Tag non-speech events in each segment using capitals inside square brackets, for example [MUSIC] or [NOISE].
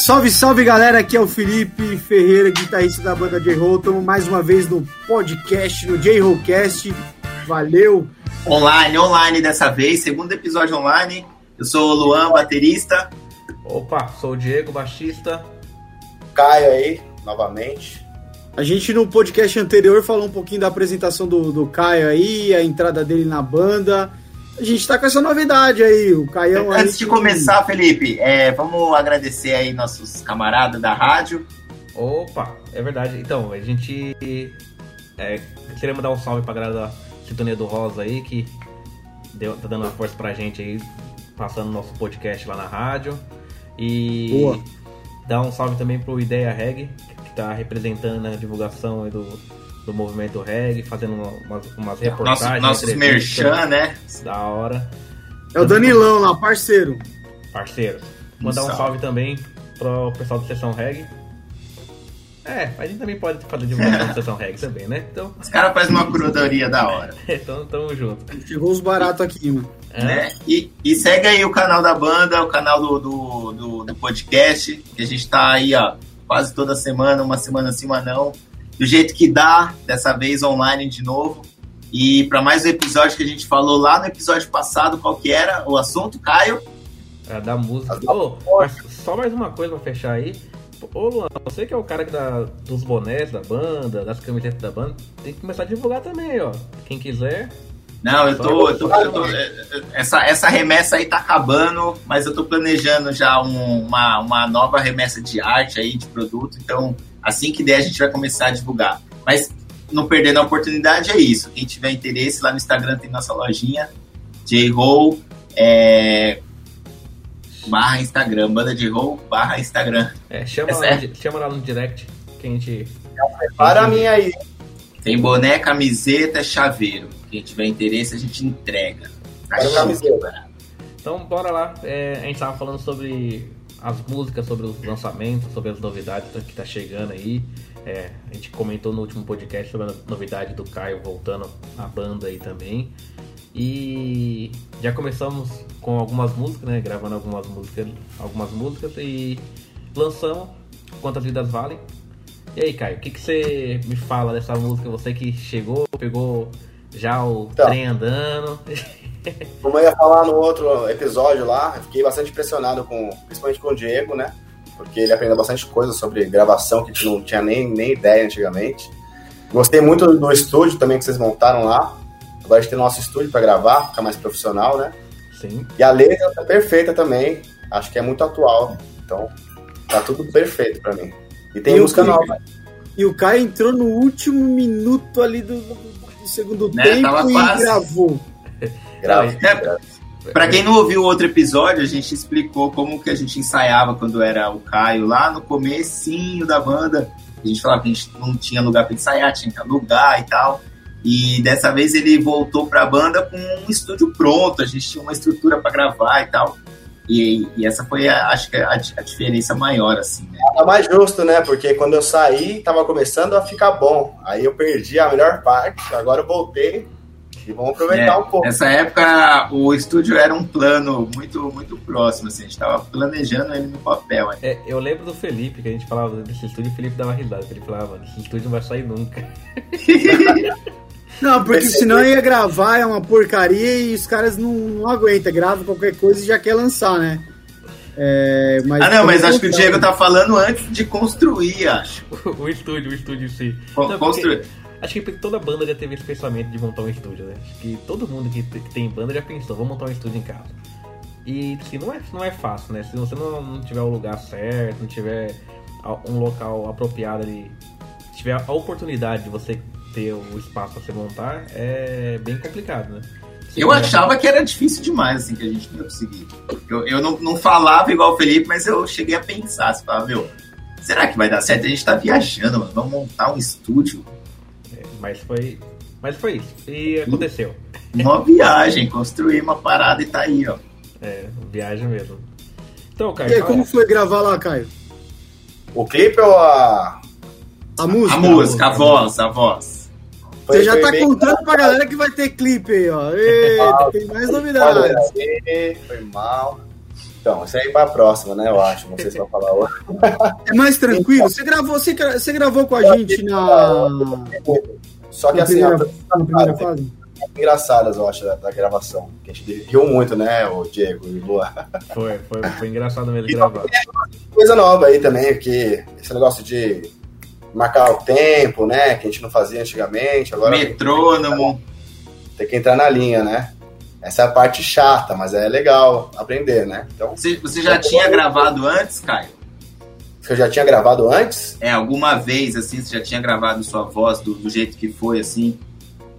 Salve, salve galera, aqui é o Felipe Ferreira, guitarrista da banda J-Roll. Estamos mais uma vez no podcast, no J-Rollcast. Valeu! Online, online dessa vez, segundo episódio online. Eu sou o Luan, baterista. Opa, sou o Diego, baixista. Caio aí, novamente. A gente no podcast anterior falou um pouquinho da apresentação do, do Caio aí, a entrada dele na banda. A gente tá com essa novidade aí, o Caião Antes de começar, Felipe, é, vamos agradecer aí nossos camaradas da rádio. Opa, é verdade. Então, a gente é, queria mandar um salve pra galera da Sintonia do Rosa aí, que deu, tá dando uma força pra gente aí, passando nosso podcast lá na rádio. E Boa. dar um salve também pro Ideia Reg, que tá representando a divulgação aí do, do movimento reggae, fazendo uma- umas, umas Nosso, reportagens. nossos entrevistas. merchan, né? Da hora. É o Danilão lá, parceiro. parceiros. Mandar um salve. salve também pro pessoal da Sessão Reg. É, a gente também pode fazer divulgação da [LAUGHS] Sessão Reg também, né? Então, Os caras fazem uma curadoria da hora. [LAUGHS] então tamo junto. Chegou os baratos aqui, mano. É, né? E, e segue aí o canal da banda, o canal do, do, do, do podcast, que a gente tá aí, ó, quase toda semana, uma semana sim, uma não. Do jeito que dá, dessa vez online de novo. E para mais um episódio que a gente falou lá no episódio passado, qual que era o assunto, Caio? é, da música. Mas só mais uma coisa pra fechar aí. Ô Luan, você que é o cara que dá dos bonés da banda, das camisetas da banda, tem que começar a divulgar também, ó. Quem quiser. Não, eu tô. eu tô- eu tô- essa, essa remessa aí tá acabando, mas eu tô planejando já um- uma, uma nova remessa de arte aí, de produto. Então, assim que der, a gente vai começar a divulgar. Mas não perdendo a oportunidade, é isso. Quem tiver interesse, lá no Instagram tem nossa lojinha, J-Roll, é, barra Instagram, banda de roll barra Instagram. É, chama, É lá, no, chama lá no direct que a gente. Para mim aí. Tem boné, camiseta, chaveiro. Quem tiver interesse, a gente entrega. Tá. Então, bora lá. É, a gente tava falando sobre as músicas, sobre os lançamentos, sobre as novidades que tá chegando aí. É, a gente comentou no último podcast sobre a novidade do Caio voltando à banda aí também. E já começamos com algumas músicas, né? Gravando algumas músicas, algumas músicas e lançamos Quantas Vidas Valem. E aí, Caio, o que, que você me fala dessa música? Você que chegou, pegou já o Então. trem andando. [LAUGHS] [LAUGHS] Como eu ia falar no outro episódio lá, eu fiquei bastante impressionado com, principalmente com o Diego, né? Porque ele aprendeu bastante coisa sobre gravação que a gente não tinha nem, nem ideia antigamente. Gostei muito do estúdio também que vocês montaram lá. Agora a gente tem nosso estúdio para gravar, ficar mais profissional, né? Sim. E a letra tá perfeita também. Acho que é muito atual. Então, tá tudo perfeito para mim. E tem E música nova. E o Caio entrou no último minuto ali do, do- do segundo Né, tempo tava e quase. gravou. É, Pra quem não ouviu o outro episódio, a gente explicou como que a gente ensaiava quando era o Caio lá no comecinho da banda. A gente falava que a gente não tinha lugar pra ensaiar, tinha que alugar e tal. E dessa vez ele voltou pra banda com um estúdio pronto, a gente tinha uma estrutura pra gravar e tal. E, e essa foi, a, acho que, a, a diferença maior, assim, né? Tá mais justo, né? Porque quando eu saí, tava começando a ficar bom. Aí eu perdi a melhor parte, agora eu voltei e vamos aproveitar É, um pouco. Nessa época, o estúdio era um plano muito, muito próximo, assim, a gente tava planejando ele no papel. É, eu lembro do Felipe, que a gente falava desse estúdio, e o Felipe dava risada. Ele falava, mano, esse estúdio não vai sair nunca. [LAUGHS] Não, porque senão ia gravar, é uma porcaria e os caras não, não aguentam. Grava qualquer coisa e já quer lançar, né? É, mas Ah, não, mas acho que o Diego tá falando antes de construir, acho. [LAUGHS] o estúdio, o estúdio em si. Con- Não, construir. porque Acho que toda banda já teve esse pensamento de montar um estúdio, né? Acho que todo mundo que, tem banda já pensou, vou montar um estúdio em casa. E assim, não é, não é fácil, né? Se você não, não tiver o lugar certo, não tiver um local apropriado ali, tiver a oportunidade de você ter o espaço para você montar, é bem complicado, né? Se Eu tiver- achava que era difícil demais, assim, que a gente não ia conseguir. Eu, eu não, não falava igual o Felipe, mas eu cheguei a pensar, você falava, meu, será que vai dar certo? A gente tá viajando, mano, vamos montar um estúdio. Mas foi. Mas foi isso. E aconteceu. Uma viagem, construir uma parada e tá aí, ó. É, viagem mesmo. Então, E cara, aí, como foi gravar lá, Caio? O clipe ou a. A música? A música, a voz, a voz. Foi- Você já tá bem- contando pra galera que vai ter clipe aí, ó. Eita, tem mais novidades. Foi mal. Então, isso aí é pra próxima, né? Eu acho. Não sei se vai falar hoje. É mais tranquilo? Você gravou, você, você gravou com a gente na, [LAUGHS] Só que na assim, primeira, a na primeira fase? engraçadas, eu acho, da, da gravação. Que a gente riu muito, né, o Diego e o Luan. Foi, foi, foi engraçado mesmo gravar. Coisa nova aí também, porque esse negócio de marcar o tempo, né, que a gente não fazia antigamente, agora Metrônomo. tem que entrar na linha, né? Essa é a parte chata, mas é legal aprender, né? Então, Você, você já tinha gravado antes, Caio? Você já tinha gravado antes É, alguma vez, assim, você já tinha gravado sua voz do, do jeito que foi, assim?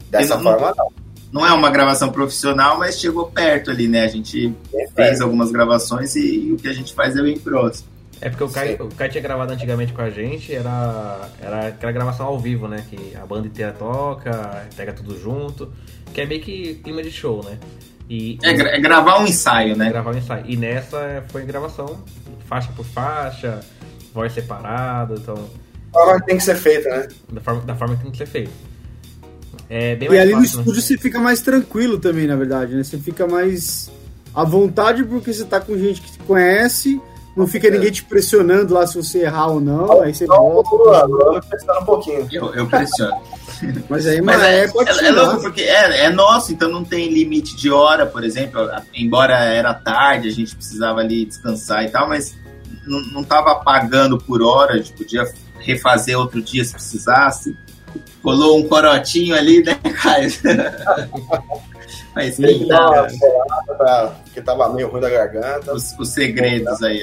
dessa não- forma, não. Não é uma gravação profissional, mas chegou perto ali, né? A gente Bem fez perto. algumas gravações e, e o que a gente faz é bem próximo. É porque o Kai, Sim. o Kai tinha gravado antigamente com a gente, era, era aquela gravação ao vivo, né? Que a banda inteira toca, pega tudo junto, que é meio que clima de show, né? E, É, é gravar um ensaio, né? gravar um ensaio. E nessa foi gravação, faixa por faixa, voz separada, então, Forma que tem que ser feita, né? da forma, da forma que tem que ser feito. É bem E mais ali no fácil, né? estúdio você fica mais tranquilo também, na verdade, né? Você fica mais à vontade porque você tá com gente que te conhece, não fica ninguém te pressionando lá se você errar ou não, aí você Então, volta. o Luan, o Luan pensando um pouquinho. Eu, eu pressiono. [LAUGHS] Mas aí, Mas mas é, é, pode é, é louco porque é, é nosso, então não tem limite de hora, por exemplo. Embora era tarde, a gente precisava ali descansar e tal, mas não, não tava pagando por hora, a gente podia refazer outro dia se precisasse. Colou um corotinho ali, né, Caio? [LAUGHS] Mas Tem que pra- porque tava meio ruim da garganta. os, os segredos aí,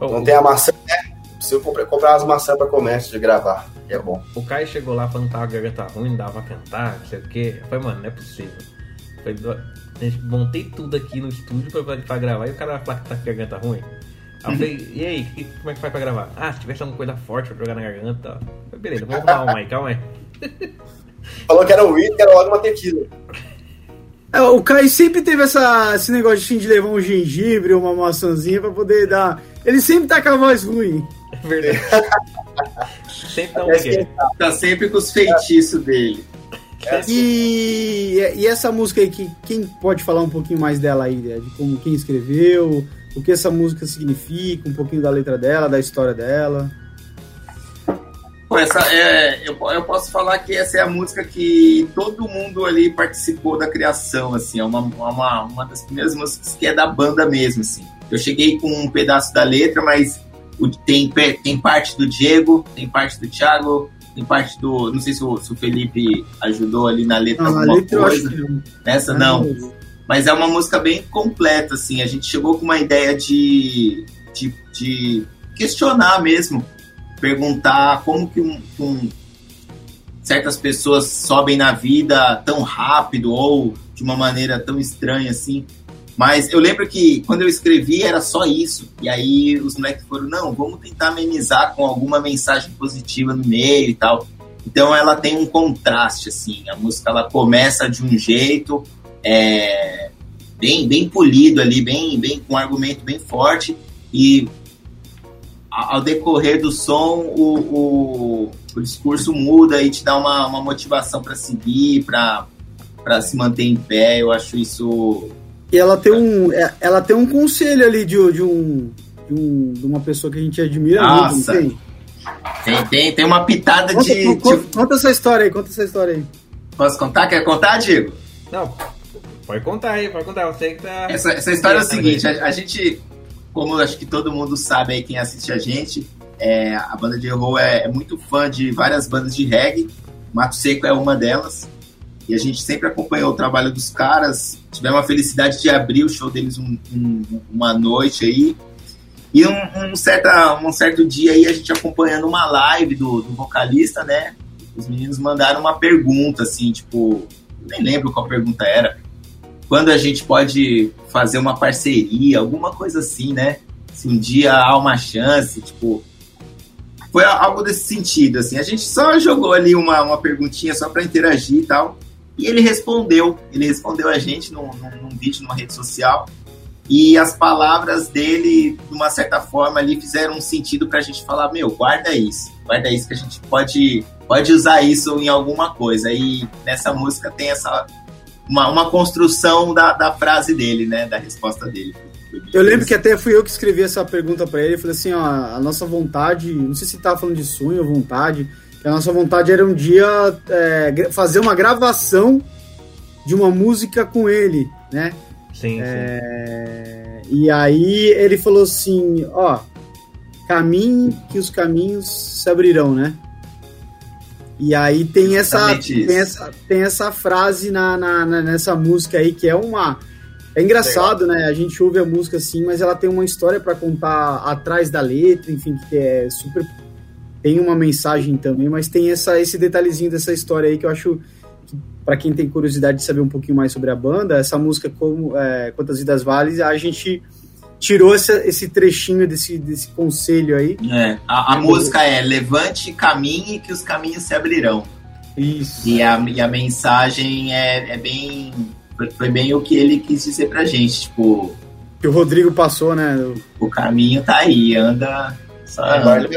ó. Não tem a maçã, né? Preciso comprar, comprar umas maçãs pra comer antes de gravar. Que é bom. O Kai chegou lá falando que tava a garganta ruim, não dava pra cantar, não sei o quê. Eu falei, mano, não é possível. Eu falei, "Do- a montei tudo aqui no estúdio pra, pra gravar e o cara vai falar que tá com a garganta ruim. Aí eu falei, e aí, que- como é que faz pra gravar? Ah, se tivesse alguma coisa forte pra jogar na garganta beleza, vamos arrumar uma aí, calma aí. [LAUGHS] Falou que era o uísque, era logo uma tequila. É, o Caio sempre teve essa, esse negócio assim, de levar um gengibre ou uma maçãzinha pra poder dar. Ele sempre tá com a voz ruim. É verdade. [LAUGHS] Sempre dá um que Tá sempre com os feitiços dele. é assim. E, e essa música aí, que, quem pode falar um pouquinho mais dela aí, de como quem escreveu, o que essa música significa, um pouquinho da letra dela, da história dela. Essa, é, eu, eu posso falar que essa é a música que todo mundo ali participou da criação, assim, é uma, uma, uma das primeiras músicas que é da banda mesmo, assim. Eu cheguei com um pedaço da letra, mas o- tem, tem parte do Diego, tem parte do Thiago, tem parte do. Não sei se o, se o Felipe ajudou ali na letra Não, a alguma letra coisa. que não. Nessa não. Mas é uma música bem completa, assim. A gente chegou com uma ideia de, de, de questionar mesmo. Perguntar como que um, um- certas pessoas sobem na vida tão rápido ou de uma maneira tão estranha assim. Mas eu lembro que quando eu escrevi era só isso. E aí os moleques foram, não, vamos tentar amenizar com alguma mensagem positiva no meio e tal. Então ela tem um contraste, assim. A música ela começa de um jeito, é, bem, bem polido ali, bem, bem com um argumento bem forte e ao decorrer do som o, o, o discurso muda e te dá uma, uma motivação para seguir, para se manter em pé. Eu acho isso E ela tem um, é- ela tem um conselho ali de, de um. De, um, de uma pessoa que a gente admira Nossa. muito, não tem? tem, tem, tem uma pitada Conta, de, conta- de- conta essa história aí, conta essa história aí. Posso contar? Quer contar, Diego? Não, pode contar aí, pode contar. Você que tá. Essa, essa história é o seguinte, a, a gente, como acho que todo mundo sabe aí, quem assiste a gente, é, a banda de Errou é, é muito fã de várias bandas de reggae, Mato Seco é uma delas, e a gente sempre acompanhou o trabalho dos caras, tivemos a felicidade de abrir o show deles um- um- uma noite aí, e um, um, certa, um certo dia aí, a gente acompanhando uma live do, do vocalista, né, os meninos mandaram uma pergunta, assim, tipo, nem lembro qual pergunta era, quando a gente pode fazer uma parceria, alguma coisa assim, né? Se um dia há uma chance, tipo. Foi algo desse sentido, assim. A gente só jogou ali uma, uma perguntinha só para interagir e tal. E ele respondeu. Ele respondeu a gente num, num, num vídeo, numa rede social. E as palavras dele, de uma certa forma, ali fizeram um sentido pra gente falar: meu, guarda isso. Guarda isso que a gente pode, pode usar isso em alguma coisa. E nessa música tem essa, uma, uma construção da, da frase dele, né? Da resposta dele Eu lembro que até fui eu que escrevi essa pergunta para ele. Eu falei assim: ó, a nossa vontade, não sei se tava falando de sonho ou vontade, que a nossa vontade era um dia é, fazer uma gravação de uma música com ele, né? Sim, é, sim. E aí ele falou assim: ó, caminhe que os caminhos se abrirão, né? E aí tem essa, tem essa, tem essa frase na, na, na, nessa música aí que é uma. É engraçado, Legal. né? A gente ouve a música assim, mas ela tem uma história para contar atrás da letra, enfim, que é super. Tem uma mensagem também, mas tem essa, esse detalhezinho dessa história aí que eu acho que, para quem tem curiosidade de saber um pouquinho mais sobre a banda, essa música, como é, Quantas Vidas Vales, a gente tirou esse, esse trechinho desse, desse conselho aí. É, a, a música é Levante, caminhe, que os caminhos se abrirão. Isso. E a, e a mensagem é, é bem. Foi, bem o que ele quis dizer pra gente, tipo. Que o Rodrigo passou, né? O caminho tá aí, anda. Só anda. anda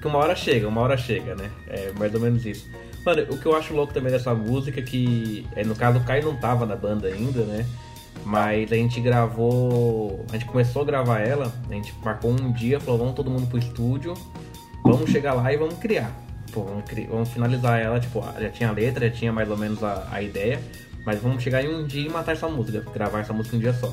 que uma hora chega, uma hora chega, né? É mais ou menos isso. Mano, o que eu acho louco também dessa música, é que é, no caso o Kai não tava na banda ainda, né? Mas a gente gravou. A gente começou a gravar ela, a gente marcou um dia, falou, vamos todo mundo pro estúdio, vamos chegar lá e vamos criar. Pô, vamos, vamos finalizar ela, tipo, já tinha a letra, já tinha mais ou menos a, a ideia, mas vamos chegar em um dia e matar essa música, gravar essa música um dia só.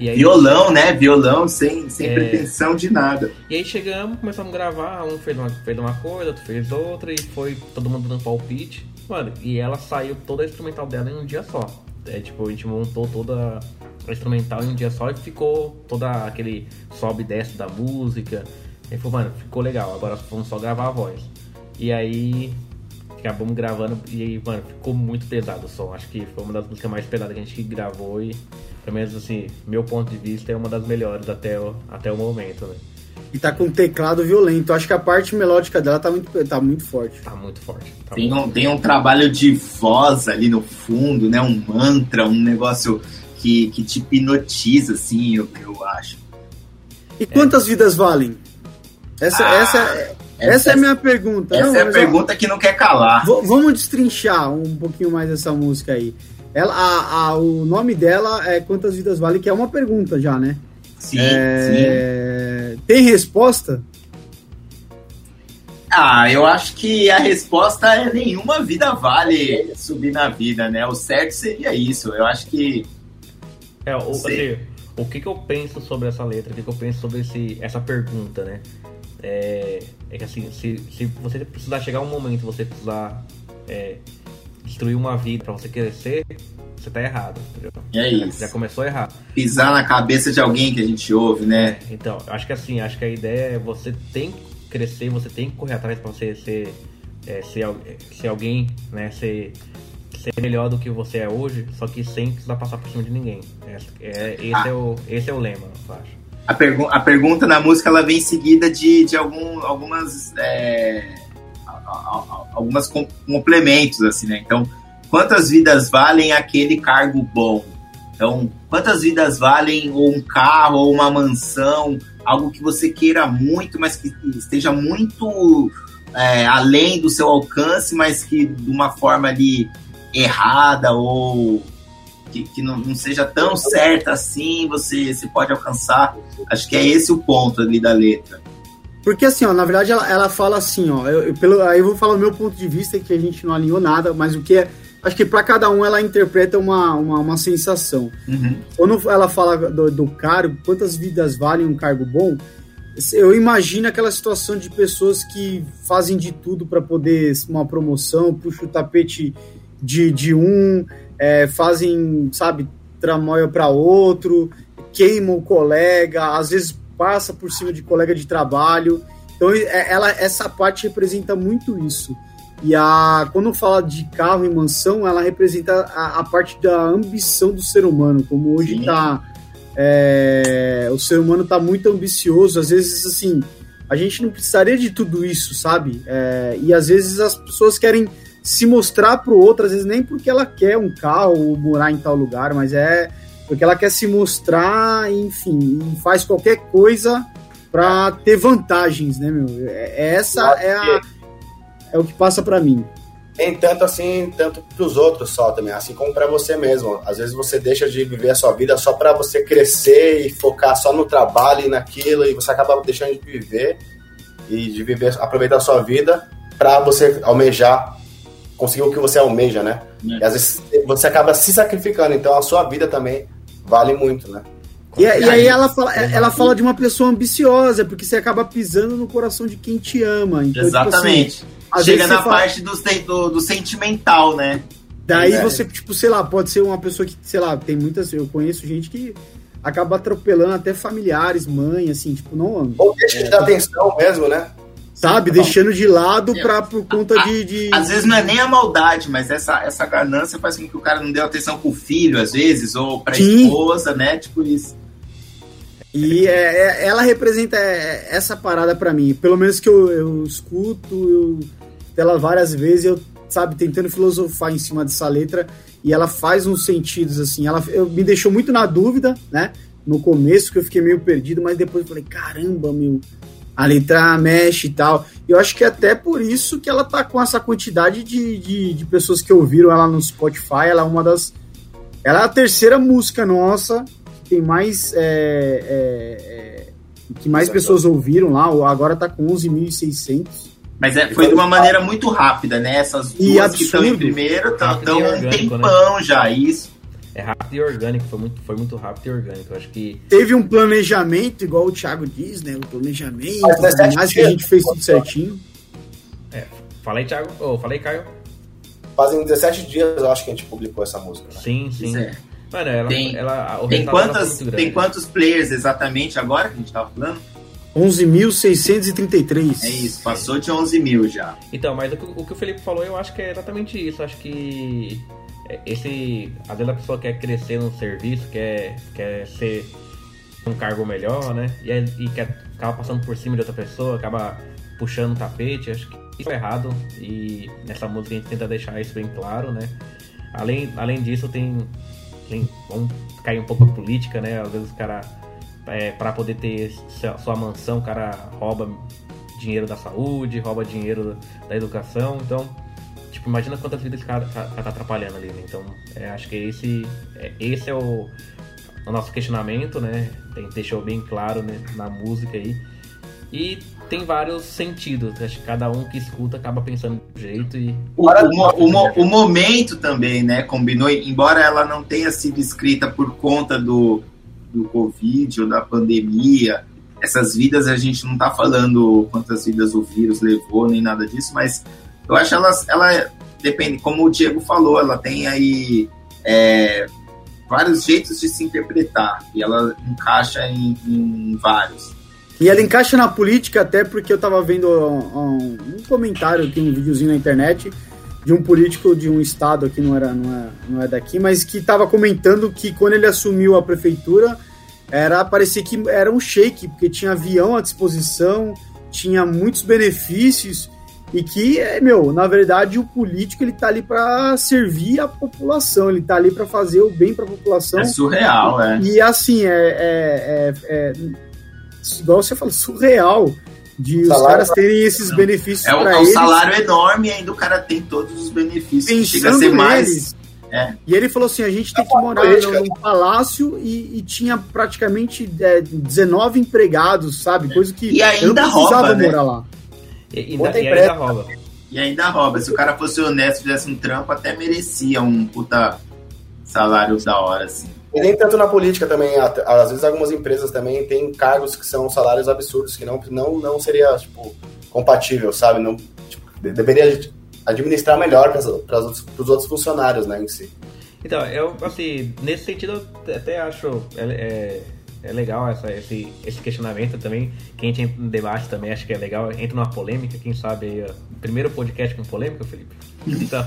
Aí, Violão, né? Violão sem, sem é... pretensão de nada. E aí chegamos, começamos a gravar, um fez uma, fez uma coisa, outro fez outra, e foi todo mundo dando palpite. Mano, e ela saiu toda a instrumental dela em um dia só. É tipo, a gente montou toda a instrumental em um dia só e ficou toda aquele sobe e desce da música. E falou, mano, ficou legal, agora vamos só gravar a voz. E aí acabamos gravando e aí, mano, ficou muito pesado o som. Acho que foi uma das músicas mais pesadas que a gente gravou e, pelo menos assim, meu ponto de vista é uma das melhores até o, até o momento, né? E tá com um teclado violento. Acho que a parte melódica dela tá muito, tá muito forte. Tá muito forte. Tá tem, muito um, tem um trabalho de voz ali no fundo, né? Um mantra, um negócio que, que te hipnotiza, assim, eu, eu acho. E quantas é. vidas valem? Essa, ah, essa, essa, essa é a minha pergunta. Essa não, é a pergunta ó, que não quer calar. Vamos destrinchar um pouquinho mais essa música aí. Ela, a, a, o nome dela é Quantas Vidas Vale, que é uma pergunta já, né? Sim, é... sim. Tem resposta? Ah, eu acho que a resposta é nenhuma vida vale subir na vida, né? O certo seria isso. Eu acho que. É, o, assim, o que, que eu penso sobre essa letra, o que, que eu penso sobre esse, essa pergunta, né? É, é que assim, se, se você precisar chegar um momento, você precisar é, destruir uma vida para você crescer, você tá errado, entendeu? É isso. Já começou errado. Pisar na cabeça de alguém que a gente ouve, né? É, então, acho que assim, acho que a ideia é você tem que crescer, você tem que correr atrás para você ser, é, ser, ser alguém, né? Ser, ser melhor do que você é hoje, só que sem precisar passar por cima de ninguém. É, é esse, ah. é o, esse é o lema, eu acho. A, pergu a pergunta na música ela vem seguida de, de algum, algumas. É, algumas complementos, assim, né? Então, quantas vidas valem aquele cargo bom? Então, quantas vidas valem ou um carro ou uma mansão, algo que você queira muito, mas que esteja muito é, além do seu alcance, mas que de uma forma ali errada ou que, que não, não, seja tão certa assim, você, você pode alcançar. Acho que é esse o ponto ali da letra. Porque assim, ó, na verdade ela, ela fala assim, ó, eu, eu, pelo, aí eu vou falar o meu ponto de vista, que a gente não alinhou nada, mas o que é acho que para cada um ela interpreta uma, uma, uma sensação. Uhum. Quando ela fala do, do, cargo, quantas vidas valem um cargo bom, eu imagino aquela situação de pessoas que fazem de tudo para poder uma promoção, puxa o tapete de, de um, é, fazem, sabe, tramóia para outro, queimam o colega, às vezes passa por cima de colega de trabalho. Então, é, ela, essa parte representa muito isso. E a, quando fala de carro e mansão, ela representa a, a parte da ambição do ser humano, como hoje está. É, o ser humano está muito ambicioso, às vezes assim, a gente não precisaria de tudo isso, sabe? É, e às vezes as pessoas querem se mostrar para o outro, às vezes nem porque ela quer um carro ou morar em tal lugar, mas é porque ela quer se mostrar, enfim, e faz qualquer coisa para ter vantagens, né, meu? É, essa é a é o que passa para mim. nem tanto assim, tanto pros outros só também, assim como para você mesmo. Às vezes você deixa de viver a sua vida só para você crescer e focar só no trabalho e naquilo, e você acaba deixando de viver e de viver, aproveitar a sua vida para você almejar, conseguir o que você almeja, né? É. E às vezes você acaba se sacrificando, então a sua vida também vale muito, né? E, e, aí ela fala, ela fala de uma pessoa ambiciosa, porque você acaba pisando no coração de quem te ama. Então, Exatamente. Tipo assim, Chega na fala... parte do, do, do, sentimental, né? Daí é. você, tipo, sei lá, pode ser uma pessoa que, sei lá, tem muitas. Eu conheço gente que acaba atropelando até familiares, mãe, assim, tipo, não. Ou deixa é, de dar atenção mesmo, né? Sabe, deixando de lado pra, por conta de, de, Às vezes não é nem a maldade, mas essa, essa ganância faz com que o cara não dê atenção pro filho, às vezes, ou pra Sim. esposa, né? Tipo isso. E é, é, ela representa é, essa parada para mim. Pelo menos que eu, eu escuto eu, ela várias vezes, eu, sabe, tentando filosofar em cima dessa letra. E ela faz uns sentidos, assim. Ela eu, me deixou muito na dúvida, né? No começo, que eu fiquei meio perdido, mas depois eu falei, caramba, meu. A letra mexe e tal. Eu acho que até por isso que ela tá com essa quantidade de, de, de pessoas que ouviram ela no Spotify. Ela é uma das. Ela é a terceira música nossa tem mais. É, é, é, que mais pessoas ouviram lá, agora tá com 11.600. Mas é, foi de uma maneira muito rápida, né? Essas duas absurdo. que estão em primeiro estão um né? tempão né? já, isso. É rápido e orgânico, foi muito, foi muito rápido e orgânico. Eu acho que. Teve um planejamento, igual o Thiago diz, né? O planejamento, mas, mais que a gente fez tudo certinho. É, falei, Thiago. Oh, falei, Caio. Fazem 17 dias, eu acho que a gente publicou essa música. Né? Sim, sim. É. Mano, ela, tem, ela, tem, quantas, tem quantos players exatamente agora que a gente tava falando? 11.633. É isso, passou de 11 mil já. Então, mas o o que, o Felipe falou, eu acho que é exatamente isso. Acho que esse. Às vezes a pessoa quer crescer no serviço, quer, quer ser um cargo melhor, né? E, e quer, acaba passando por cima de outra pessoa, acaba puxando o tapete. Acho que isso é errado. E nessa música a gente tenta deixar isso bem claro, né? Além, além disso, tem tem, vamos cair um pouco a política, né? Às vezes o cara, é, para poder ter sua mansão, o cara rouba dinheiro da saúde, rouba dinheiro da educação. Então, tipo, imagina quantas vidas cara tá, tá atrapalhando ali, né? Então, é, acho que esse é, esse é o, o nosso questionamento, né? Tem, deixou bem claro né, na música aí. E tem vários sentidos. Acho que cada um que escuta acaba pensando de um jeito e. O, o, o, o, momento também, né? Combinou, embora ela não tenha sido escrita por conta do, do Covid ou da pandemia. Essas vidas a gente não tá falando quantas vidas o vírus levou, nem nada disso, mas eu acho ela, ela depende, como o Diego falou, ela tem aí é, vários jeitos de se interpretar e ela encaixa em, em vários. E ela encaixa na política até porque eu tava vendo um, um comentário aqui, um videozinho na internet de um político de um estado aqui, não era, não é, não é daqui, mas que tava comentando que quando ele assumiu a prefeitura, era parecia que era um shake, porque tinha avião à disposição, tinha muitos benefícios e que, é, meu, na verdade o político ele tá ali para servir a população, ele tá ali para fazer o bem para a população. É surreal, é. E assim, é, é, é, é igual você falou, surreal de salário, os caras terem esses não. benefícios é, para é um salário enorme e ainda o cara tem todos os benefícios. Pensando chega a ser mais. É. E ele falou assim: a gente tem que morar num palácio e, e tinha praticamente é, 19 empregados, sabe? Coisa que e ainda rouba, né? morar lá. E, e, ainda, e ainda rouba. E ainda rouba. Se o cara fosse honesto, fizesse um trampo, até merecia um puta salário da hora, assim. E nem tanto na política também. Às vezes algumas empresas também têm cargos que são salários absurdos, que não, não, não seria, tipo, compatível, sabe? Não, tipo, deveria administrar melhor para os outros funcionários, né, em si. Então, eu, assim, nesse sentido, eu até acho é, é, é legal essa, esse, esse questionamento também. Quem entra em debate também acho que é legal. Entra numa polêmica, quem sabe o primeiro podcast com polêmica, Felipe. [LAUGHS] Então,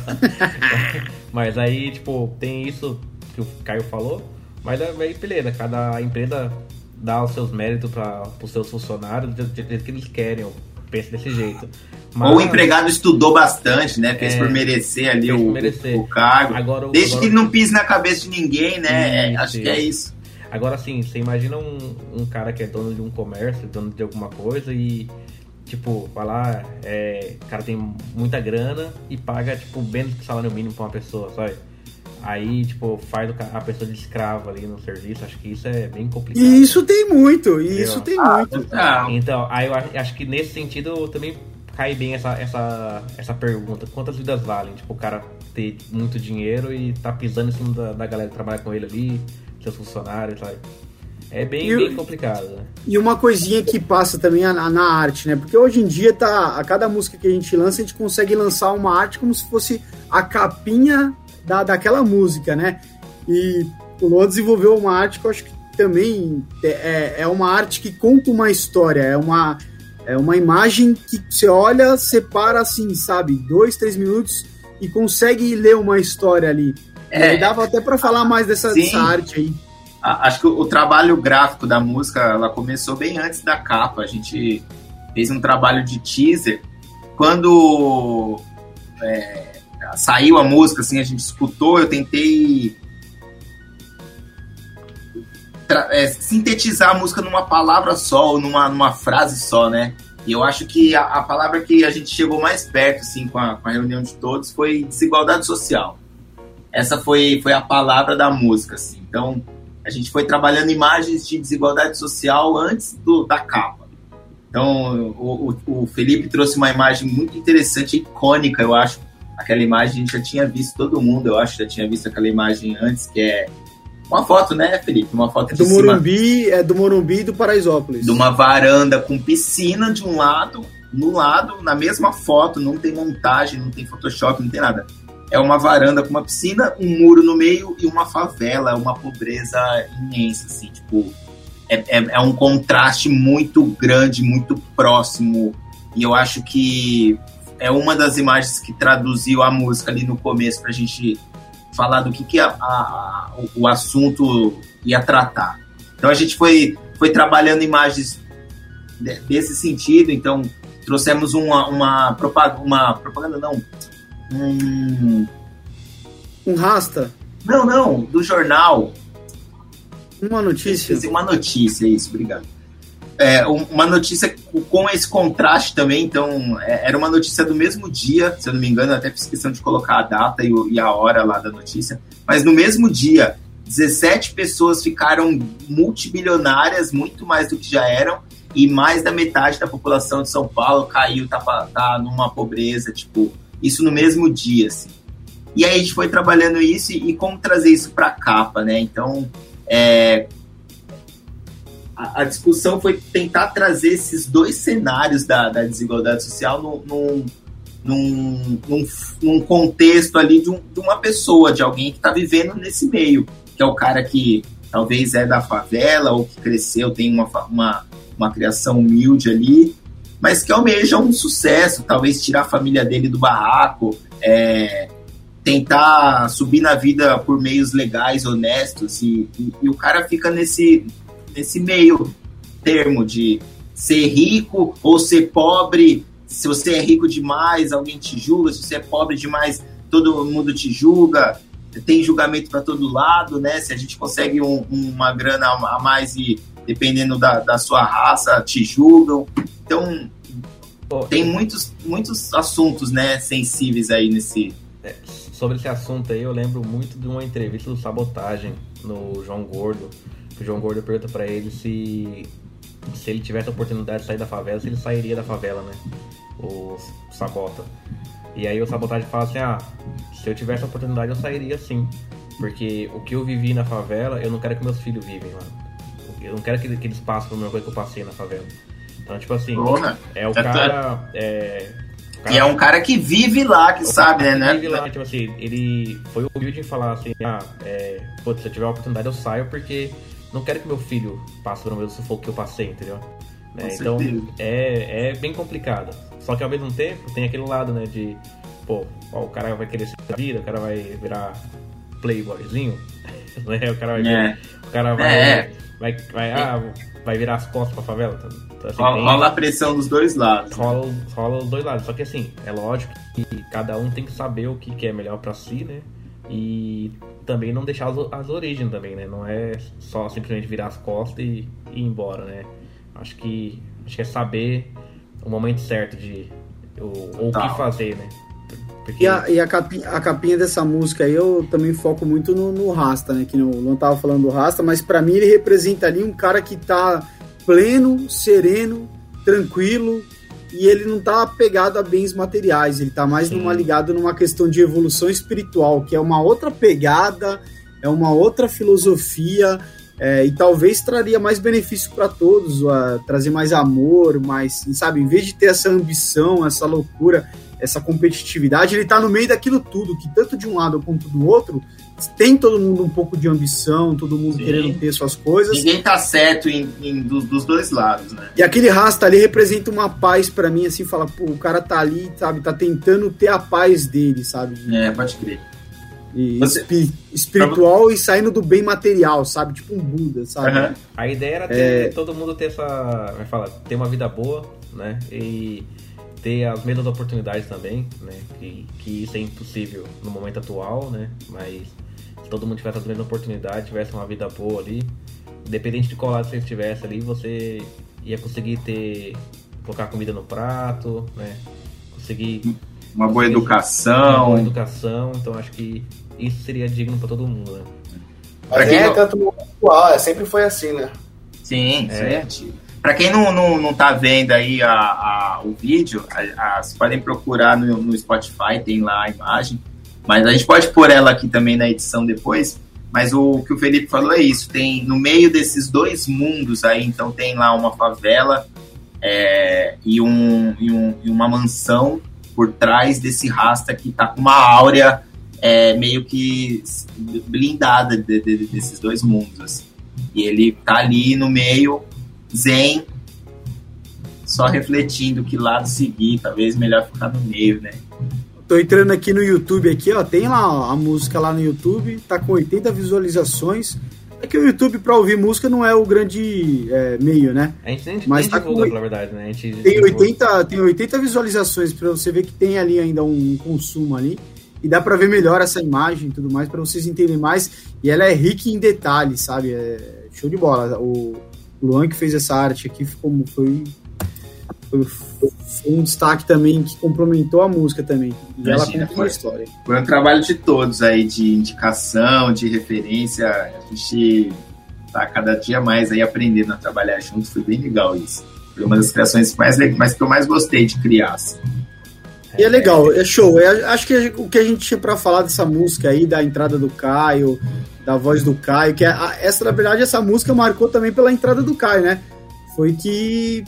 [LAUGHS] mas aí, tipo, tem isso que o Caio falou. Mas aí, beleza, cada empresa dá os seus méritos para os seus funcionários do jeito que eles querem, ou pensa desse jeito. Mas, Ou o empregado estudou bastante, né? Fez é, por merecer ali o, merecer. o, cargo. Agora, Desde agora, que ele não pise na cabeça de ninguém, né? Isso, acho que é isso. Agora sim, você imagina um, um cara que é dono de um comércio, dono de alguma coisa e tipo, vai lá, é, o cara tem muita grana e paga, tipo, menos que salário mínimo pra uma pessoa, sabe? Aí, tipo, faz a pessoa de escravo ali no serviço, acho que isso é bem complicado. E isso tem muito, e isso tem ah, muito. Ah, então, aí eu acho que nesse sentido também cai bem essa, essa, essa pergunta. Quantas vidas valem? Tipo, o cara ter muito dinheiro e tá pisando em cima da, da galera que trabalha com ele ali, seus funcionários? É bem, e, bem complicado, né? E uma coisinha que passa também na, na arte, né? Porque hoje em dia, tá, a cada música que a gente lança, a gente consegue lançar uma arte como se fosse a capinha da, daquela música, né? E o Luan desenvolveu uma arte que eu acho que também é, é, é uma arte que conta uma história, é uma, é uma imagem que você olha, separa assim, sabe? Dois, três minutos e consegue ler uma história ali. É, dava até para falar mais dessa, dessa arte aí acho que o, trabalho gráfico da música ela começou bem antes da capa. A gente fez um trabalho de teaser. Quando é, saiu a música, assim, a gente escutou, eu tentei é, sintetizar a música numa palavra só, ou numa, numa frase só, né? E eu acho que a, a, palavra que a gente chegou mais perto, assim, com a, com a reunião de todos foi desigualdade social. Essa foi, foi a palavra da música, assim. Então, a gente foi trabalhando imagens de desigualdade social antes do, da capa. Então, o, o, o, Felipe trouxe uma imagem muito interessante, icônica, eu acho. Aquela imagem a gente já tinha visto, todo mundo, eu acho, já tinha visto aquela imagem antes, que é uma foto, né, Felipe? Uma foto é do Morumbi, cima, é do Morumbi e do Paraisópolis. De uma varanda com piscina de um lado, no lado, na mesma foto, não tem montagem, não tem Photoshop, não tem nada é uma varanda com uma piscina, um muro no meio e uma favela, uma pobreza imensa, assim, tipo, é, é, é, um contraste muito grande, muito próximo, e eu acho que é uma das imagens que traduziu a música ali no começo pra gente falar do que, que a, a, o assunto ia tratar. Então a gente foi, foi trabalhando imagens desse sentido, então trouxemos uma, uma, propaganda, uma propaganda, não, um. Um rasta? Não, não, do jornal. Uma notícia? Uma notícia, isso, obrigado. É, uma notícia com esse contraste também, então é, era uma notícia do mesmo dia, se eu não me engano, até fiz questão de colocar a data e, e a hora lá da notícia, mas no mesmo dia, 17 pessoas ficaram multibilionárias, muito mais do que já eram, e mais da metade da população de São Paulo caiu, tá, tá numa pobreza, tipo, isso no mesmo dia, assim. E aí a gente foi trabalhando isso e, e como trazer isso para capa, né? Então, é, a, a, discussão foi tentar trazer esses dois cenários da, da desigualdade social num, num, num, num, contexto ali de, um, de uma pessoa, de alguém que está vivendo nesse meio, que é o cara que talvez é da favela ou que cresceu, tem uma, uma, uma criação humilde ali, mas que almeja um sucesso, talvez tirar a família dele do barraco, é, tentar subir na vida por meios legais, honestos, e, e, e, o cara fica nesse, nesse meio termo de ser rico ou ser pobre. Se você é rico demais, alguém te julga, se você é pobre demais, todo mundo te julga. Tem julgamento para todo lado, né? Se a gente consegue um, uma grana a mais e dependendo da, da sua raça, te julgam. Então, tem muitos, muitos assuntos, né, sensíveis aí nesse... É, sobre esse assunto aí, eu lembro muito de uma entrevista do Sabotagem no João Gordo. o João Gordo pergunta para ele se, se ele tivesse a oportunidade de sair da favela, se ele sairia da favela, né? O Sabota. E aí o Sabotagem fala assim, ah, se eu tivesse a oportunidade eu sairia sim. Porque o que eu vivi na favela, eu não quero que meus filhos vivem lá. Eu não quero que, que eles passem por uma coisa que eu passei na favela. Então, tipo assim, Porra. é o é cara. É, e é um cara que vive lá, que sabe, né? né? Vive lá, tipo assim, ele foi humilde em falar assim, ah, é, putz, se eu tiver a oportunidade eu saio porque não quero que meu filho passe um mesmo sufoco que eu passei, entendeu? Né? Então é, é bem complicado. Só que ao mesmo tempo tem aquele lado, né, de pô, ó, o cara vai querer ser da vida, o cara vai virar playboyzinho, [LAUGHS] né? O cara vai, é. o cara vai, é. Vai, vai, ah, vai virar as costas pra favela. Assim, rola, tem... rola, a pressão dos dois lados. Rola, rola os dois lados. Só que assim, é lógico que cada um tem que saber o que, é melhor para si, né? E também não deixar as, as, origens também, né? Não é só simplesmente virar as costas e, e ir embora, né? Acho que, acho que é saber o momento certo de. ou, ou o Tá. que fazer, né? Porque, E, a, e a, capinha, a capinha dessa música aí eu também foco muito no, no Rasta, né? Que não, não tava falando do Rasta, mas pra mim ele representa ali um cara que tá pleno, sereno, tranquilo, e ele não tá apegado a bens materiais, ele tá mais Sim. numa, ligado numa questão de evolução espiritual, que é uma outra pegada, é uma outra filosofia, é, e talvez traria mais benefício para todos, a trazer mais amor, mais, sabe, em vez de ter essa ambição, essa loucura, essa competitividade, ele tá no meio daquilo tudo, que tanto de um lado quanto do outro, tem todo mundo um pouco de ambição, todo mundo Sim. querendo ter suas coisas. Ninguém tá certo em, em- dos, dos dois lados, né? E aquele rasta ali representa uma paz pra mim, assim, fala, pô, o cara tá ali, sabe, tá tentando ter a paz dele, sabe? De- É, pode crer. e Você- espi- espiritual e saindo do bem material, sabe? Tipo um Buda, sabe? Aham. A ideia era ter, É. todo mundo ter essa. Vai falar, ter uma vida boa, né? E ter as mesmas oportunidades também, né? Que, que isso é impossível no momento atual, né? Mas se todo mundo tivesse as mesmas oportunidades, tivesse uma vida boa ali, independente de qual lado você estivesse ali, você ia conseguir ter. colocar comida no prato, né? Conseguir Uma boa uma educação. boa educação, então acho que isso seria digno pra todo mundo, né? Pra Mas quem é não- tanto no atual, é, sempre foi assim, né? Sim, É. é Pra quem não, não, não tá vendo aí a, a- o vídeo, a- a- vocês podem procurar no, no Spotify, tem lá a imagem. Mas a gente pode pôr ela aqui também na edição depois. Mas o que o Felipe falou é isso. Tem no meio desses dois mundos aí, então tem lá uma favela é, e, um, e, um- e uma mansão por trás desse rasta que tá com uma áurea é, meio que blindada de- de- desses dois mundos. assim. E ele tá ali no meio, zen, só refletindo que lado seguir, talvez melhor ficar no meio, né? Tô entrando aqui no YouTube aqui, ó, tem lá ó, a música lá no YouTube, tá com 80 visualizações. É que o YouTube pra ouvir música não é o grande é, meio, né? A gente nem, Mas nem tá divulga, com- pela verdade, né? A gente Tem divulga. 80, tem 80 visualizações pra você ver que tem ali ainda um consumo ali. E dá pra ver melhor essa imagem e tudo mais, pra vocês entenderem mais. E ela é rica em detalhes, sabe? É show de bola. O Luan que fez essa arte aqui ficou, foi, foi, foi um destaque também que complementou a música também. E ela conta uma história. Foi um trabalho de todos aí, de indicação, de referência. A gente tá cada dia mais aí aprendendo a trabalhar juntos. Foi bem legal isso. Foi uma das criações mais legais, que eu mais gostei de criar. assim. E é legal, é show. É, acho que o que a gente tinha pra falar dessa música aí, da entrada do Caio, da voz do Caio, que é, a- essa, na verdade, essa música marcou também pela entrada do Caio, né? Foi que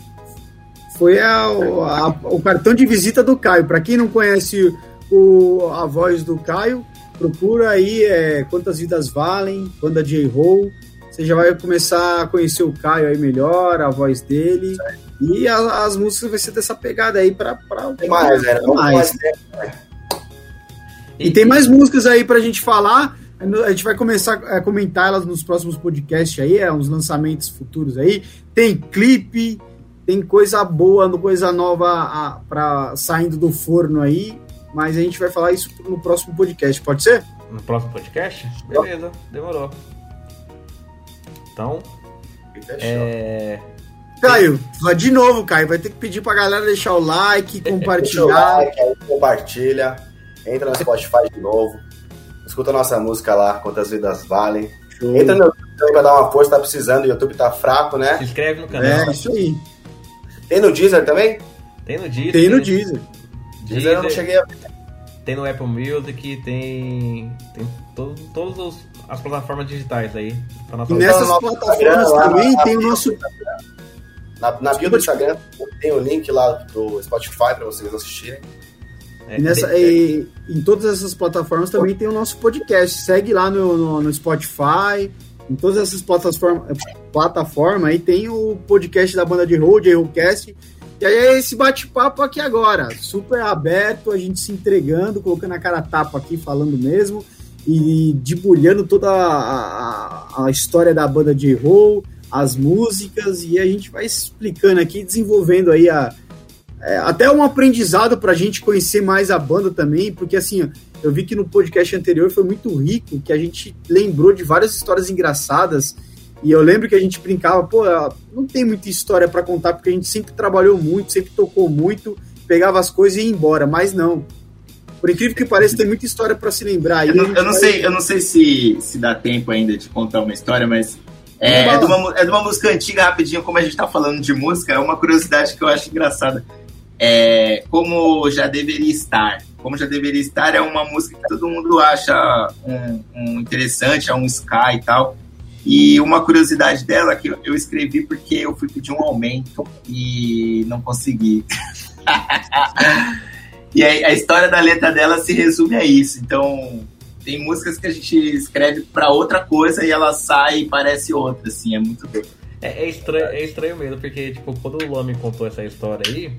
foi a- a- o cartão de visita do Caio. Pra quem não conhece o, a voz do Caio, procura aí é, Quantas Vidas Valem, banda J-Roll. Você já vai começar a conhecer o Caio aí melhor, a voz dele. E a- as músicas vai ser dessa pegada aí pra. pra Tem mais, né? Mais. mais tempo. E tem mais músicas aí pra gente falar. A gente vai começar a comentar elas nos próximos podcasts aí, é uns lançamentos futuros aí. Tem clipe, tem coisa boa, coisa nova a, pra, saindo do forno aí. Mas a gente vai falar isso no próximo podcast, pode ser? No próximo podcast? Beleza, demorou. Então, é. Caio, vai de novo, Caio. Vai ter que pedir pra galera deixar o like, Deixa o compartilhar. like, aí, compartilha. Entra no Spotify de novo. Escuta a nossa música lá, Quantas Vidas Valem. Show. Entra no YouTube também pra dar uma força, tá precisando. O YouTube tá fraco, né? Se inscreve no canal. É, isso aí. Tem no Deezer também? Tem no Deezer. Tem no Deezer. Deezer eu não Deezer, cheguei a Tem no Apple Music, tem. Tem to, todas os- as plataformas digitais aí. Nossa E nessas nosso plataformas lá também na- tem o nosso Na, na bio do Instagram tem o link lá do Spotify pra vocês assistirem. é, E nessa, tem- e, em todas essas plataformas também tem o nosso podcast. Segue lá no, no, no Spotify. Em todas essas plataformas plataforma, aí tem o podcast da banda de road, Rollcast. E aí é esse bate-papo aqui agora. Super aberto, a gente se entregando, colocando a cara a tapa aqui, falando mesmo. E debulhando toda a, a, a história da banda de roll, as músicas. E a gente vai explicando aqui, desenvolvendo aí a, é, até um aprendizado pra gente conhecer mais a banda também, porque assim, eu vi que no podcast anterior foi muito rico, que a gente lembrou de várias histórias engraçadas E eu lembro que a gente brincava, pô, não tem muita história para contar, porque a gente sempre trabalhou muito, sempre tocou muito, pegava as coisas e ia embora, mas não. Por incrível que pareça, tem muita história para se lembrar. Eu não, eu não vai... sei, eu não sei se, se dá tempo ainda de contar uma história, mas é, é, de uma, é de uma música antiga, rapidinho, como a gente tá falando de música, é uma curiosidade que eu acho engraçada. É, como já deveria estar. Como já deveria estar é uma música que todo mundo acha um, um interessante, é um ska e tal. E uma curiosidade dela que eu escrevi porque eu fui pedir um aumento e não consegui. [LAUGHS] e a, a, história da letra dela se resume a isso. Então, tem músicas que a gente escreve para outra coisa e ela sai e parece outra, assim, é muito doido. É, é, estranho, é estranho mesmo, porque, tipo, quando o Luan me contou essa história aí,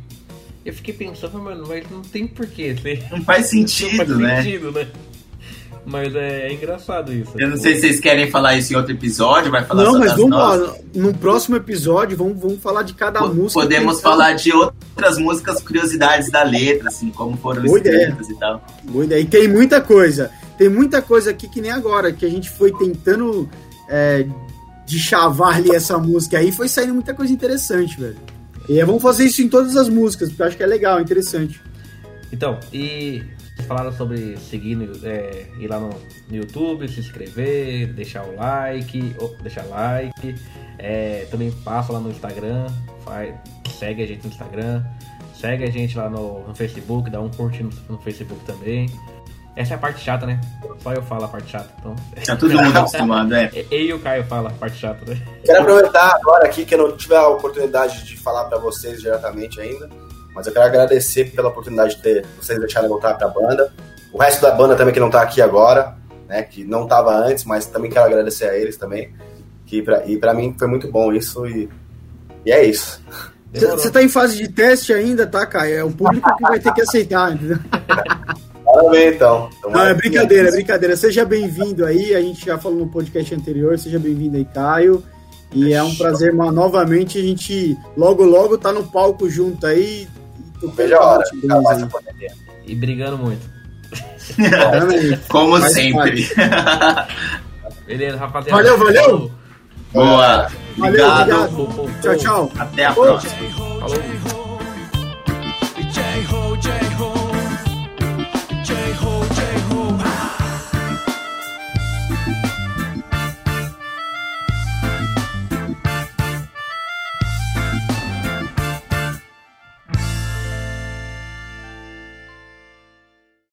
eu fiquei pensando, mano, mas não tem porquê. Não faz sentido, não faz né? sentido, né? Mas é, é, engraçado isso. Eu não sei se vocês querem falar isso em outro episódio, vai falar Não, mas vamos lá, no próximo episódio vamos, vamos falar de cada P música. Podemos falar de outras músicas, curiosidades da letra, assim, como foram Boa escritas ideia. e tal. Boa ideia. E tem muita coisa. Tem muita coisa aqui que nem agora, que a gente foi tentando é, de chavar ali essa música aí, foi saindo muita coisa interessante, velho. E vamos fazer isso em todas as músicas, porque eu acho que é legal, interessante. Então, e falaram sobre seguir, é, ir lá no, no, YouTube, se inscrever, deixar o like, oh, deixar like. É, também passa lá no Instagram, faz, segue a gente no Instagram, segue a gente lá no, no Facebook, dá um curtir no, no, Facebook também. Essa é a parte chata, né? Só eu falo a parte chata. Então... Tá todo mundo acostumado, é. Eu e o Caio falam a parte chata, né? Quero aproveitar agora aqui que eu não tive a oportunidade de falar para vocês diretamente ainda mas eu quero agradecer pela oportunidade de ter vocês deixarem voltar para a banda. O resto da banda também que não está aqui agora, né, que não estava antes, mas também quero agradecer a eles também. Que pra, e para mim foi muito bom isso e, e é isso. Você está em fase de teste ainda, tá, Caio? É o público que vai ter que aceitar, entendeu? [LAUGHS] Parabéns, então. Não, é brincadeira, é brincadeira. Seja bem-vindo aí. A gente já falou no podcast anterior. Seja bem-vindo aí, Caio. E é um prazer novamente a gente logo logo tá no palco junto aí, vejo a hora. E brigando muito. Como sempre. Beleza, rapaziada. Valeu, valeu. Boa. Valeu, obrigado. Tchau, tchau. Até a próxima. Falou.